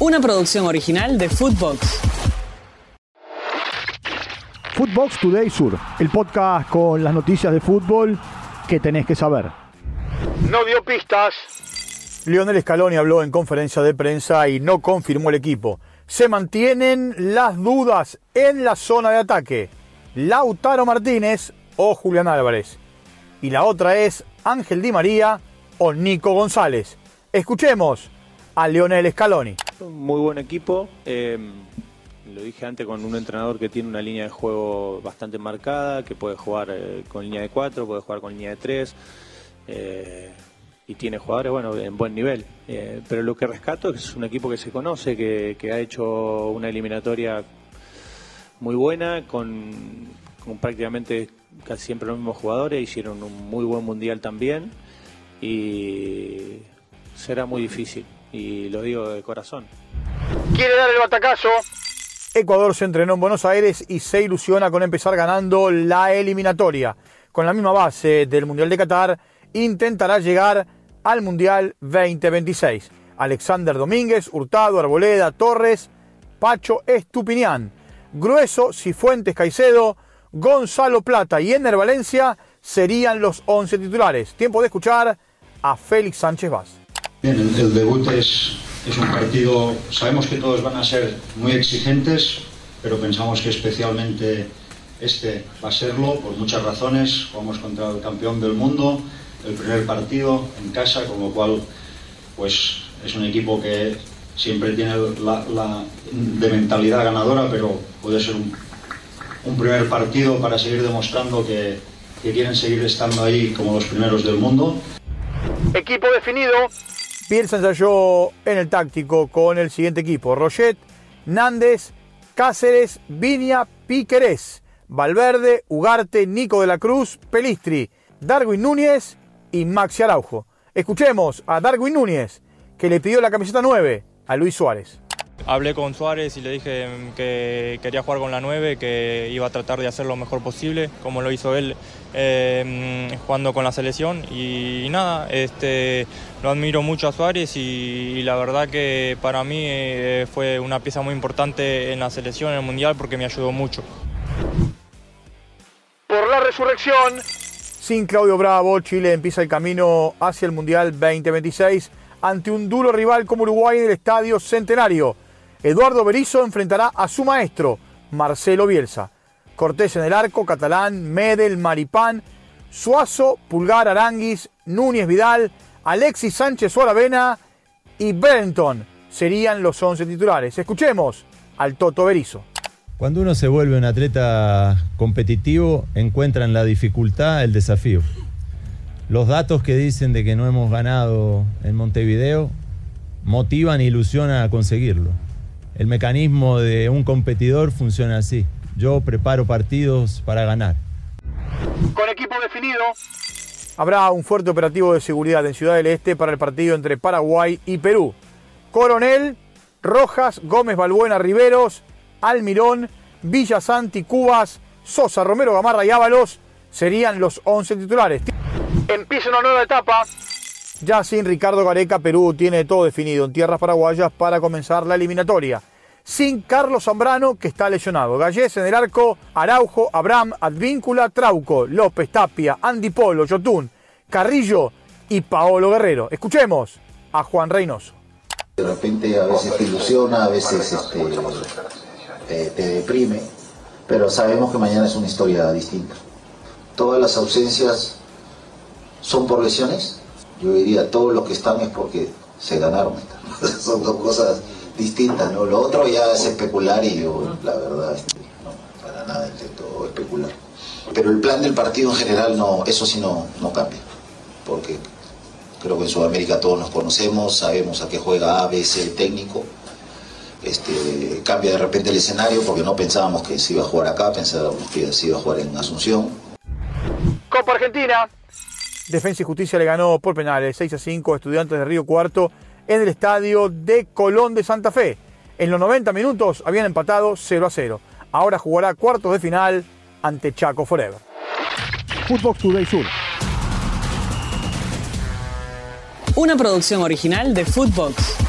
Una producción original de Footbox. Footbox Today Sur, el podcast con las noticias de fútbol que tenés que saber. No dio pistas. Lionel Scaloni habló en conferencia de prensa y no confirmó el equipo. Se mantienen las dudas en la zona de ataque. Lautaro Martínez o Julián Álvarez. Y la otra es Ángel Di María o Nico González. Escuchemos a Lionel Scaloni. Muy buen equipo. Eh, lo dije antes con un entrenador que tiene una línea de juego bastante marcada, que puede jugar eh, con línea de 4, puede jugar con línea de 3. Eh, y tiene jugadores bueno en buen nivel. Eh, pero lo que rescato es que es un equipo que se conoce, que, que ha hecho una eliminatoria muy buena, con, con, prácticamente casi siempre los mismos jugadores, hicieron un muy buen mundial también y será muy difícil, y lo digo de corazón. Quiere dar el batacazo. Ecuador se entrenó en Buenos Aires y se ilusiona con empezar ganando la eliminatoria. Con la misma base del Mundial de Qatar, intentará llegar al Mundial 2026. Alexander Domínguez, Hurtado, Arboleda, Torres, Pacho Estupinián, Grueso, Cifuentes Caicedo, Gonzalo Plata y Ener Valencia serían los 11 titulares. Tiempo de escuchar a Félix Sánchez Vaz. Bien, el, debut es, es un partido, sabemos que todos van a ser muy exigentes, pero pensamos que especialmente este va a serlo por muchas razones. Vamos contra el campeón del mundo, el primer partido en casa, con lo cual pues es un equipo que siempre tiene la, la de mentalidad ganadora, pero puede ser un, un primer partido para seguir demostrando que, que, quieren seguir estando ahí como los primeros del mundo. Equipo definido. Bielsa ensayó en el táctico con el siguiente equipo: Roget, Nández, Cáceres, Viña, Piquerés, Valverde, Ugarte, Nico de la Cruz, Pelistri, Darwin Núñez y Maxi Araujo. Escuchemos a Darwin Núñez, que le pidió la camiseta 9 a Luis Suárez. Hablé con Suárez y le dije que quería jugar con la 9, que iba a tratar de hacer lo mejor posible, como lo hizo él eh, jugando con la selección. Y, y, nada, este, lo admiro mucho a Suárez y, y la verdad que para mí eh, fue una pieza muy importante en la selección, en el Mundial, porque me ayudó mucho. Por la resurrección. Sin Claudio Bravo, Chile empieza el camino hacia el Mundial 2026 ante un duro rival como Uruguay en el Estadio Centenario. Eduardo Berizzo enfrentará a su maestro, Marcelo Bielsa. Cortés en el arco, Catalán, Medel, Maripán, Suazo, Pulgar, Aranguis, Núñez Vidal, Alexis Sánchez Suaravena y Brenton serían los 11 titulares. Escuchemos al Toto Berizzo. Cuando uno se vuelve un atleta competitivo, encuentra en la dificultad el desafío. Los datos que dicen de que no hemos ganado en Montevideo motivan e ilusionan a conseguirlo. El mecanismo de un competidor funciona así. Yo preparo partidos para ganar. Con equipo definido. Habrá un fuerte operativo de seguridad en Ciudad del Este para el partido entre Paraguay y Perú. Coronel, Rojas, Gómez Balbuena, Riveros, Almirón, Villa Santi, Cubas, Sosa, Romero, Gamarra y Ábalos serían los 11 titulares. Empieza una nueva etapa. Ya sin Ricardo Gareca, Perú tiene todo definido en tierras paraguayas para comenzar la eliminatoria. Sin Carlos Zambrano, que está lesionado. Gallés en el arco, Araujo, Abraham, Advíncula, Trauco, López, Tapia, Andy Polo, Yotún, Carrillo y Paolo Guerrero. Escuchemos a Juan Reynoso. De repente a veces te ilusiona, a veces este, te, te deprime, pero sabemos que mañana es una historia distinta. Todas las ausencias son por lesiones, yo diría todos los que están es porque se ganaron. son dos cosas distintas, ¿no? Lo otro ya es especular y yo, la verdad, este, no, para nada intento especular. Pero el plan del partido en general, no, eso sí no, no cambia, porque creo que en Sudamérica todos nos conocemos, sabemos a qué juega A, B, C, técnico. Este, cambia de repente el escenario porque no pensábamos que se iba a jugar acá, pensábamos que se iba a jugar en Asunción. Copa Argentina. Defensa y Justicia le ganó por penales 6 a 5 a Estudiantes de Río Cuarto en el estadio de Colón de Santa Fe. En los 90 minutos habían empatado 0 a 0. Ahora jugará cuartos de final ante Chaco Forever. Footbox Today Sur. Una producción original de Footbox.